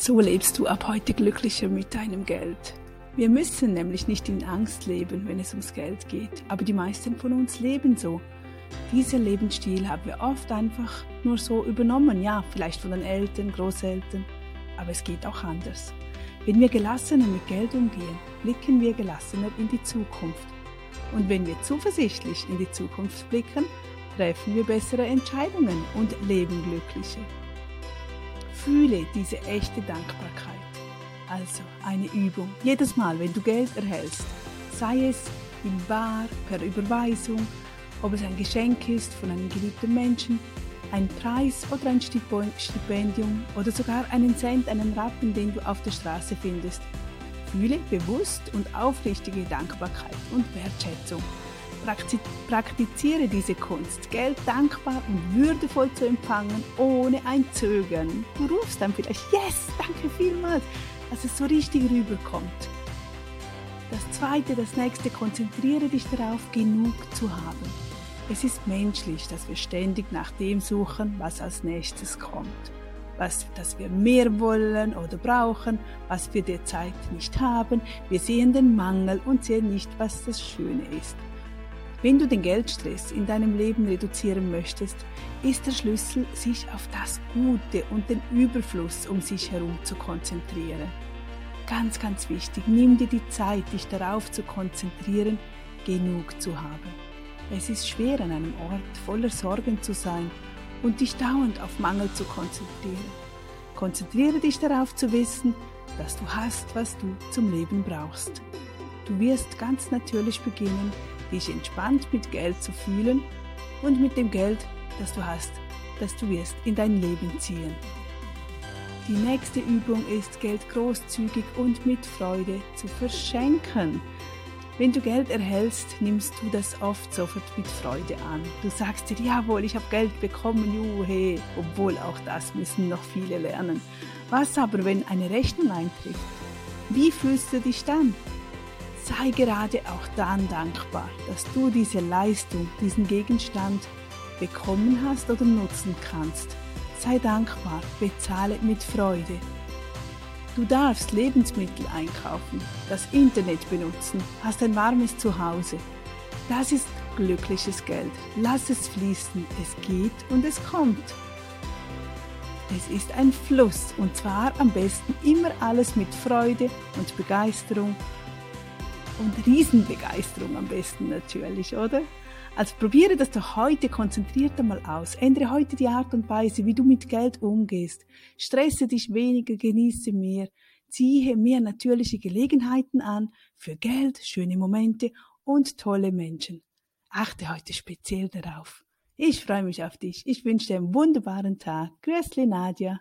So lebst du ab heute glücklicher mit deinem Geld. Wir müssen nämlich nicht in Angst leben, wenn es ums Geld geht, aber die meisten von uns leben so. Dieser Lebensstil haben wir oft einfach nur so übernommen, ja, vielleicht von den Eltern, Großeltern, aber es geht auch anders. Wenn wir gelassener mit Geld umgehen, blicken wir gelassener in die Zukunft. Und wenn wir zuversichtlich in die Zukunft blicken, treffen wir bessere Entscheidungen und leben glücklicher. Fühle diese echte Dankbarkeit. Also eine Übung. Jedes Mal, wenn du Geld erhältst, sei es in Bar, per Überweisung, ob es ein Geschenk ist von einem geliebten Menschen, ein Preis oder ein Stipendium oder sogar einen Cent, einen Rappen, den du auf der Straße findest. Fühle bewusst und aufrichtige Dankbarkeit und Wertschätzung. Praktiziere diese Kunst, Geld dankbar und würdevoll zu empfangen, ohne ein Zögern. Du rufst dann vielleicht, yes, danke vielmals, dass es so richtig rüberkommt. Das zweite, das nächste, konzentriere dich darauf, genug zu haben. Es ist menschlich, dass wir ständig nach dem suchen, was als nächstes kommt. Was, dass wir mehr wollen oder brauchen, was wir derzeit nicht haben. Wir sehen den Mangel und sehen nicht, was das Schöne ist. Wenn du den Geldstress in deinem Leben reduzieren möchtest, ist der Schlüssel, sich auf das Gute und den Überfluss um sich herum zu konzentrieren. Ganz, ganz wichtig, nimm dir die Zeit, dich darauf zu konzentrieren, genug zu haben. Es ist schwer, an einem Ort voller Sorgen zu sein und dich dauernd auf Mangel zu konzentrieren. Konzentriere dich darauf zu wissen, dass du hast, was du zum Leben brauchst. Du wirst ganz natürlich beginnen, dich entspannt mit Geld zu fühlen und mit dem Geld, das du hast, das du wirst in dein Leben ziehen. Die nächste Übung ist, Geld großzügig und mit Freude zu verschenken. Wenn du Geld erhältst, nimmst du das oft sofort mit Freude an. Du sagst dir, jawohl, ich habe Geld bekommen, juhe, obwohl auch das müssen noch viele lernen. Was aber, wenn eine Rechnung eintrifft? Wie fühlst du dich dann? Sei gerade auch dann dankbar, dass du diese Leistung, diesen Gegenstand bekommen hast oder nutzen kannst. Sei dankbar, bezahle mit Freude Du darfst Lebensmittel einkaufen, das Internet benutzen, hast ein warmes Zuhause. Das ist glückliches Geld. Lass es fließen. Es geht und es kommt. Es ist ein Fluss und zwar am besten immer alles mit Freude und Begeisterung und Riesenbegeisterung am besten natürlich, oder? Also probiere das doch heute konzentriert einmal aus. Ändere heute die Art und Weise, wie du mit Geld umgehst. Stresse dich weniger, genieße mehr. Ziehe mehr natürliche Gelegenheiten an für Geld, schöne Momente und tolle Menschen. Achte heute speziell darauf. Ich freue mich auf dich. Ich wünsche dir einen wunderbaren Tag. Grüßli Nadja.